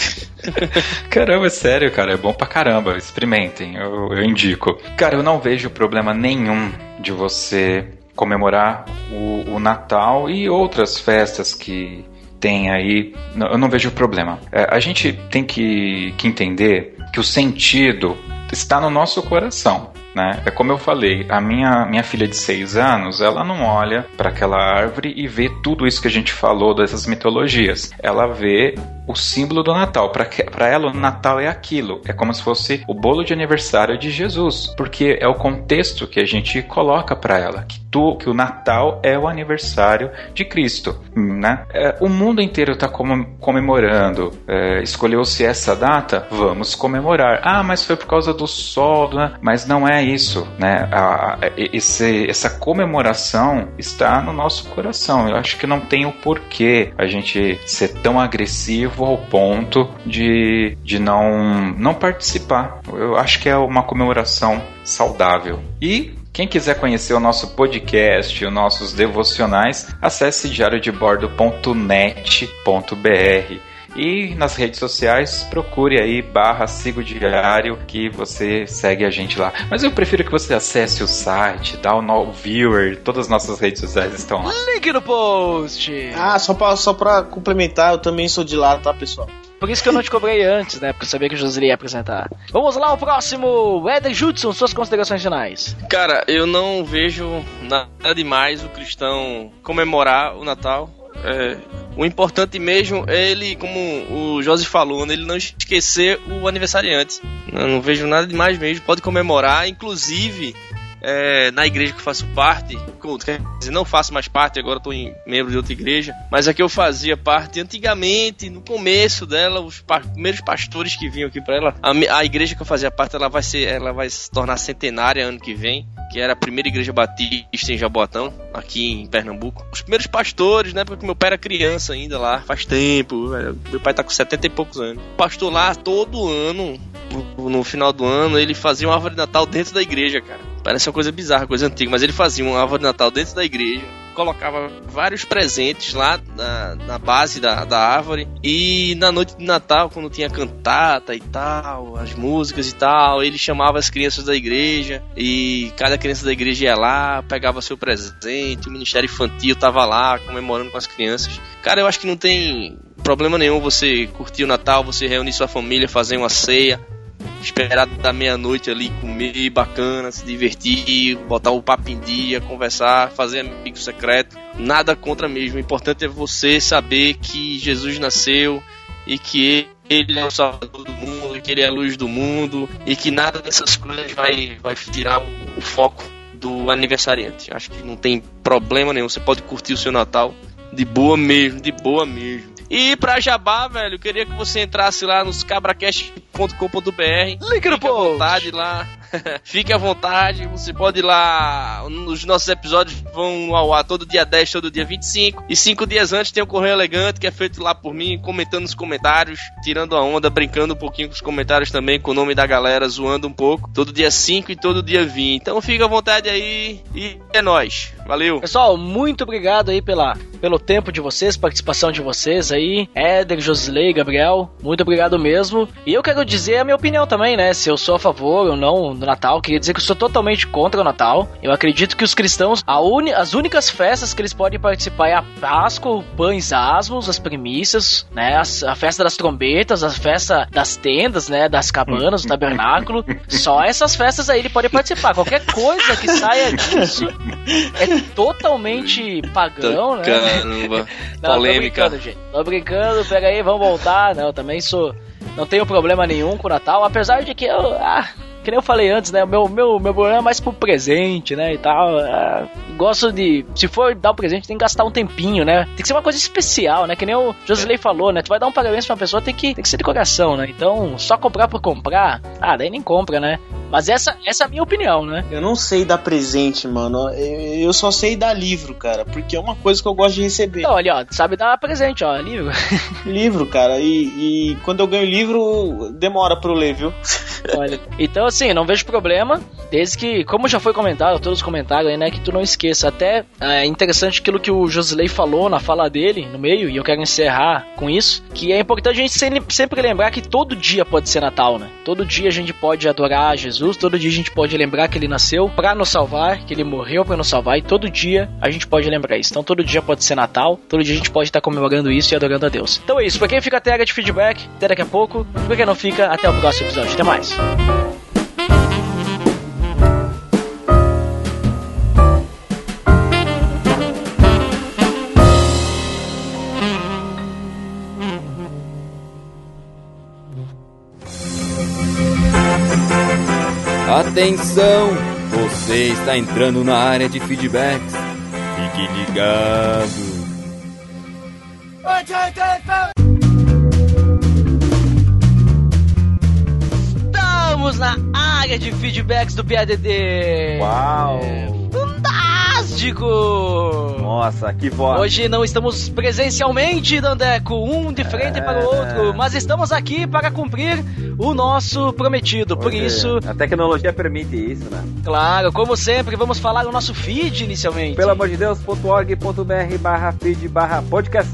*laughs* Caramba, é sério, cara. É bom pra caramba. Experimentem, eu, eu indico. Cara, eu não vejo problema nenhum de você comemorar o, o Natal e outras festas que tem aí. Eu não vejo problema. É, a gente tem que, que entender que o sentido está no nosso coração. Né? É como eu falei, a minha, minha filha de 6 anos, ela não olha para aquela árvore e vê tudo isso que a gente falou dessas mitologias. Ela vê o símbolo do Natal. Para ela, o Natal é aquilo. É como se fosse o bolo de aniversário de Jesus, porque é o contexto que a gente coloca para ela, que, tu, que o Natal é o aniversário de Cristo. Né? É, o mundo inteiro está comemorando. É, Escolheu-se essa data, vamos comemorar. Ah, mas foi por causa do sol, né? mas não é isso. Né? A- a- esse, essa comemoração está no nosso coração. Eu acho que não tem o porquê a gente ser tão agressivo ao ponto de, de não, não participar. Eu acho que é uma comemoração saudável. E quem quiser conhecer o nosso podcast, os nossos devocionais, acesse diariodebordo.net.br. E nas redes sociais, procure aí barra Sigo Diário que você segue a gente lá. Mas eu prefiro que você acesse o site, dá o no viewer, todas as nossas redes sociais estão lá. Link no post! Ah, só pra, só pra complementar, eu também sou de lá, tá, pessoal? Por isso que eu não te cobrei antes, né? Porque eu sabia que o Josisley ia apresentar. Vamos lá, o próximo! Éder Judson, suas considerações finais. Cara, eu não vejo nada demais o cristão comemorar o Natal. É, o importante mesmo é ele, como o Josi falou, né, ele não esquecer o aniversariante. Eu não vejo nada demais mesmo. Pode comemorar, inclusive é, na igreja que eu faço parte, quer dizer, não faço mais parte, agora estou em membro de outra igreja, mas a que eu fazia parte antigamente, no começo dela, os pa- primeiros pastores que vinham aqui para ela, a, a igreja que eu fazia parte, ela vai ser, ela vai se tornar centenária ano que vem, que era a primeira igreja batista em Jaboatão, aqui em Pernambuco. Os primeiros pastores, né, porque meu pai era criança ainda lá, faz tempo, meu pai tá com 70 e poucos anos. O pastor lá, todo ano, no- no final do ano, ele fazia uma árvore de Natal dentro da igreja, cara. Parece uma coisa bizarra, coisa antiga, mas ele fazia uma árvore de Natal dentro da igreja, colocava vários presentes lá na, na base da, da árvore, e na noite de Natal, quando tinha cantata e tal, as músicas e tal, ele chamava as crianças da igreja, e cada criança da igreja ia lá, pegava seu presente, o Ministério Infantil tava lá, comemorando com as crianças. Cara, eu acho que não tem problema nenhum você curtir o Natal, você reunir sua família, fazer uma ceia, esperar da meia-noite ali, comer bacana, se divertir, botar o papo em dia, conversar, fazer amigo secreto. Nada contra mesmo. O importante é você saber que Jesus nasceu e que ele é o salvador do mundo, que ele é a luz do mundo e que nada dessas coisas vai, vai tirar o foco do aniversariante. Acho que não tem problema nenhum. Você pode curtir o seu Natal de boa mesmo, de boa mesmo. E pra Jabá, velho, eu queria que você entrasse lá nos cabracast.com.br. Link no Fique à vontade lá. *laughs* Fique à vontade, você pode ir lá. Os nossos episódios vão ao ar todo dia 10, todo dia 25. E cinco dias antes tem o Correio Elegante, que é feito lá por mim, comentando os comentários, tirando a onda, brincando um pouquinho com os comentários também, com o nome da galera, zoando um pouco. Todo dia 5 e todo dia 20. Então fica à vontade aí e é nóis. Valeu! Pessoal, muito obrigado aí pela, pelo tempo de vocês, participação de vocês aí. Éder, Josley, Gabriel, muito obrigado mesmo. E eu quero dizer a minha opinião também, né? Se eu sou a favor ou não do Natal. Queria dizer que eu sou totalmente contra o Natal. Eu acredito que os cristãos, a uni, as únicas festas que eles podem participar é a Páscoa, o pães asmos, as primícias, né? As- a festa das trombetas, a festa das tendas, né? Das cabanas, do tabernáculo. *laughs* Só essas festas aí ele pode participar. Qualquer coisa que saia disso *laughs* é totalmente *laughs* pagão, né? Caramba! *laughs* Não, Polêmica. Tô brincando, gente. Tô brincando, pega aí, vamos voltar. Não, eu também sou. não tenho problema nenhum com o Natal, apesar de que eu. Ah, que nem eu falei antes, né? Meu, meu, meu problema é mais pro presente, né? E tal. Ah, gosto de. Se for dar o um presente, tem que gastar um tempinho, né? Tem que ser uma coisa especial, né? Que nem o Josley falou, né? Tu vai dar um parabéns pra uma pessoa, tem que, tem que ser de coração, né? Então, só comprar por comprar, ah, daí nem compra, né? Mas essa, essa é a minha opinião, né? Eu não sei dar presente, mano. Eu só sei dar livro, cara. Porque é uma coisa que eu gosto de receber. Então, olha, ó, sabe dar presente, ó, livro. *laughs* livro, cara. E, e quando eu ganho livro, demora pra eu ler, viu? Olha, então assim, não vejo problema, desde que, como já foi comentado, todos comentaram aí, né, que tu não esqueça. Até é interessante aquilo que o Josley falou na fala dele, no meio, e eu quero encerrar com isso, que é importante a gente sempre lembrar que todo dia pode ser Natal, né? Todo dia a gente pode adorar Jesus, todo dia a gente pode lembrar que ele nasceu para nos salvar, que ele morreu para nos salvar, e todo dia a gente pode lembrar isso. Então todo dia pode ser Natal, todo dia a gente pode estar comemorando isso e adorando a Deus. Então é isso, pra quem fica até área de feedback, até daqui a pouco, pra quem não fica, até o próximo episódio. Até mais. Atenção! Você está entrando na área de feedbacks. Fique ligado. Estamos na área de feedbacks do PADD. Uau! Fantástico! Nossa, que voz! Hoje não estamos presencialmente, Dandeco, um de frente É. para o outro, mas estamos aqui para cumprir o nosso prometido. Por Hoje isso, A tecnologia permite isso, né? claro, como sempre, vamos falar o nosso feed inicialmente. Pelo amor de Deus.org.br barra feed barra podcast.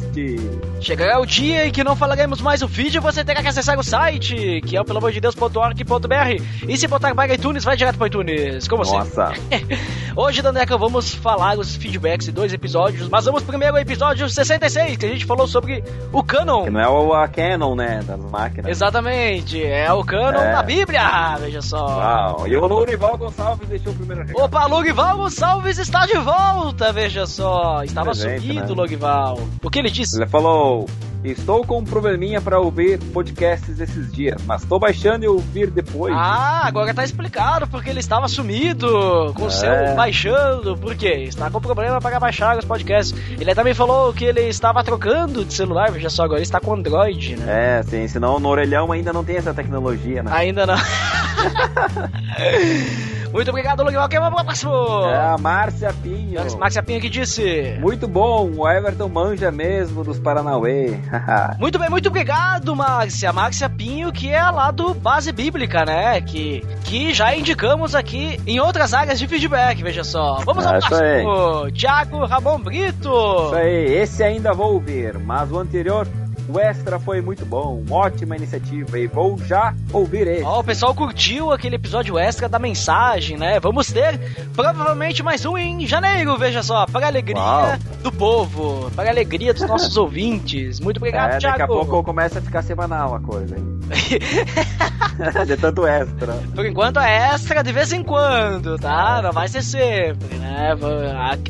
Chegará o dia em que não falaremos mais o feed você terá que acessar o site, que é o pelamordedeus.org.br. E se botar para iTunes, vai direto para iTunes, como sempre. Nossa, *laughs* Hoje, Dandeca, vamos falar os feedbacks de dois episódios, mas vamos primeiro ao episódio 66, que a gente falou sobre o canon. que não é o a Canon, né? Das máquinas. Exatamente, é o canon É. da Bíblia, veja só. Uau, e o Lourival Gonçalves deixou o primeiro recado. Opa, Logival Gonçalves está de volta, veja só. Estava Presente, sumido, né? Logival. O que ele disse? Ele falou: Estou com um probleminha pra ouvir podcasts esses dias, mas tô baixando e ouvir depois. Ah, agora tá explicado porque ele estava sumido com o É. seu baixando. Por quê? Está com problema para baixar os podcasts. Ele também falou que ele estava trocando de celular, veja só, agora ele está com Android, né? É, sim, senão no orelhão ainda não tem essa tecnologia, né? Ainda não. *laughs* Muito obrigado, Logival. Quem vai pro próximo? É a Márcia Pinho. Maxia Pinha que disse. Muito bom, o Everton manja mesmo dos Paranauê. *laughs* Muito bem, muito obrigado, Márcia. Márcia Pinho, que é lá do Base Bíblica, né? Que, que já indicamos aqui em outras áreas de feedback, veja só. Vamos ao É próximo. Tiago Ramon Brito. Isso aí, esse ainda vou ouvir, mas o anterior, o extra foi muito bom, ótima iniciativa e vou já ouvir esse. Ó, o pessoal curtiu aquele episódio extra da mensagem, né? Vamos ter provavelmente mais um em janeiro, veja só, para a alegria Uau. do povo, para a alegria dos nossos *laughs* ouvintes. Muito obrigado, é, Thiago. daqui a pouco começa a ficar semanal a coisa, hein? *laughs* *laughs* De tanto extra. Por enquanto é extra de vez em quando, tá? Não vai ser sempre, né?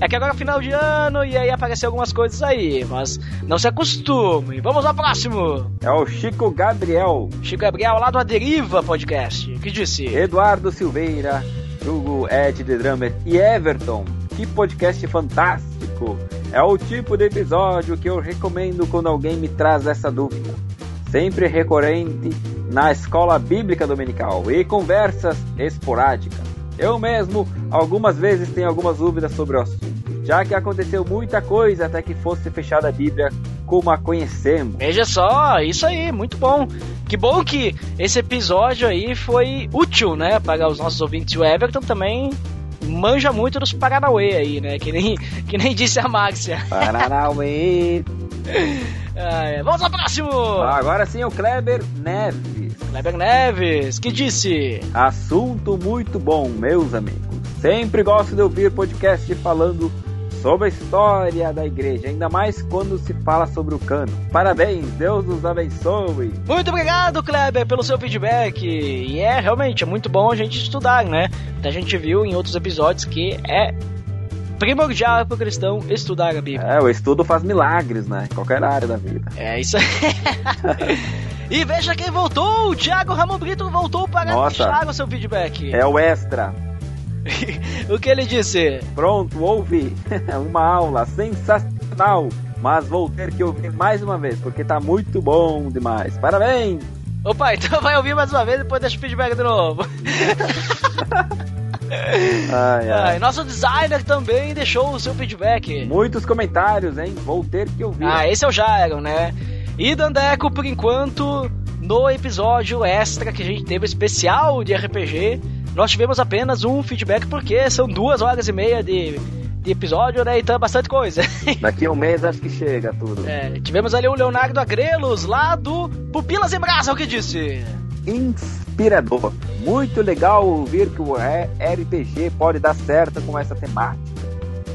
É que agora é final de ano e aí aparecem algumas coisas aí, mas não se acostume. Vamos ao próximo. É o Chico Gabriel, Chico Gabriel lá do Aderiva Podcast, que disse... Eduardo Silveira, Hugo Ed The Drummer e Everton. Que podcast fantástico! É o tipo de episódio que eu recomendo quando alguém me traz essa dúvida. Sempre recorrente na escola bíblica dominical e conversas esporádicas. Eu mesmo, algumas vezes, tenho algumas dúvidas sobre o assunto, já que aconteceu muita coisa até que fosse fechada a Bíblia como a conhecemos. Veja só, isso aí, muito bom. Que bom que esse episódio aí foi útil, né, para os nossos ouvintes. E o Everton também manja muito dos Paranauê aí, né, que nem, que nem disse a Márcia. Paranauê. *laughs* É. Vamos ao próximo! Agora sim, o Kleber Neves. Kleber Neves, que disse... Assunto muito bom, meus amigos. Sempre gosto de ouvir podcast falando sobre a história da igreja, ainda mais quando se fala sobre o cano. Parabéns, Deus nos abençoe. Muito obrigado, Kleber, pelo seu feedback. E é, realmente, é muito bom a gente estudar, né? A gente viu em outros episódios que é primordial para o cristão estudar a Bíblia. É, o estudo faz milagres, né? Em qualquer área da vida. É isso aí. *laughs* E veja quem voltou! O Thiago Ramon Brito voltou para Nossa. deixar o seu feedback. É o extra. *laughs* o que ele disse? Pronto, ouvi. *laughs* uma aula sensacional. Mas vou ter que ouvir mais uma vez, porque tá muito bom demais. Parabéns! Opa, *laughs* então vai ouvir mais uma vez e depois deixa o feedback de novo. Ai, ai. nosso designer também deixou o seu feedback. Muitos comentários, hein? Vou ter que ouvir. Ah, esse é o Jairo, né? E Dandeco, por enquanto, no episódio extra que a gente teve especial de RPG, nós tivemos apenas um feedback porque são duas horas e meia de, de episódio, né? Então é bastante coisa. *laughs* Daqui a um mês acho que chega tudo. É, tivemos ali o Leonardo Agrelos, lá do Pupilas em Brasa, o que disse? Inspirador. Muito legal ouvir que o RPG pode dar certo com essa temática.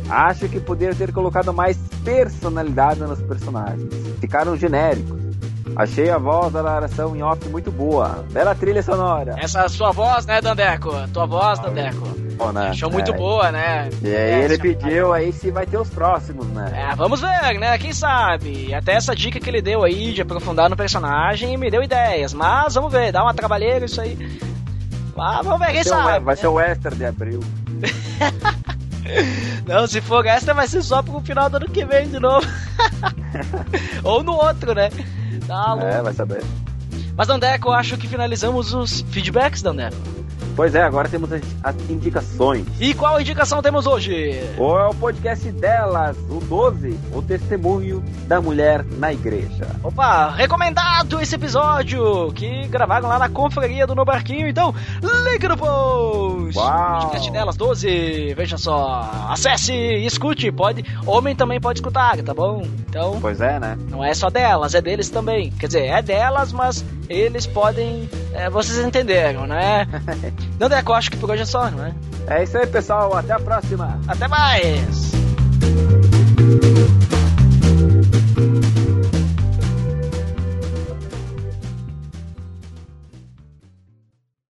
Acho que poderia ter colocado mais personalidade nos personagens. Ficaram genéricos. Achei a voz da narração em off muito boa. Bela trilha sonora. Essa sua voz, né, Dandeco? Tua voz, Dandeco. Bom, né? Achou muito É. boa, né? E aí É, ele pediu aí se vai ter os próximos, né? É, vamos ver, né? Quem sabe? Até essa dica que ele deu aí de aprofundar no personagem me deu ideias. Mas vamos ver, dá uma trabalheira isso aí. Mas vamos ver, quem Vai o- sabe? vai ser o Esther de abril. *laughs* Não, se for essa vai ser só pro final do ano que vem de novo. *laughs* Ou no outro, né? Tá louco. É, vai saber. Mas Dandeco, eu acho que finalizamos os feedbacks, Dandeco. Pois é, agora temos as, as indicações. E qual indicação temos hoje? Ou é o podcast delas, o 12, o testemunho da mulher na igreja. Opa, recomendado esse episódio que gravaram lá na confraria do No Barquinho. Então, link no post. Uau. Podcast delas 12, veja só. Acesse e escute. Pode, homem também pode escutar, tá bom? Então, Pois é, né? não é só delas, é deles também. Quer dizer, é delas, mas eles podem. É, vocês entenderam, né? *laughs* Não, Deco, acho que por hoje é só, não é? É isso aí, pessoal. Até a próxima. Até mais!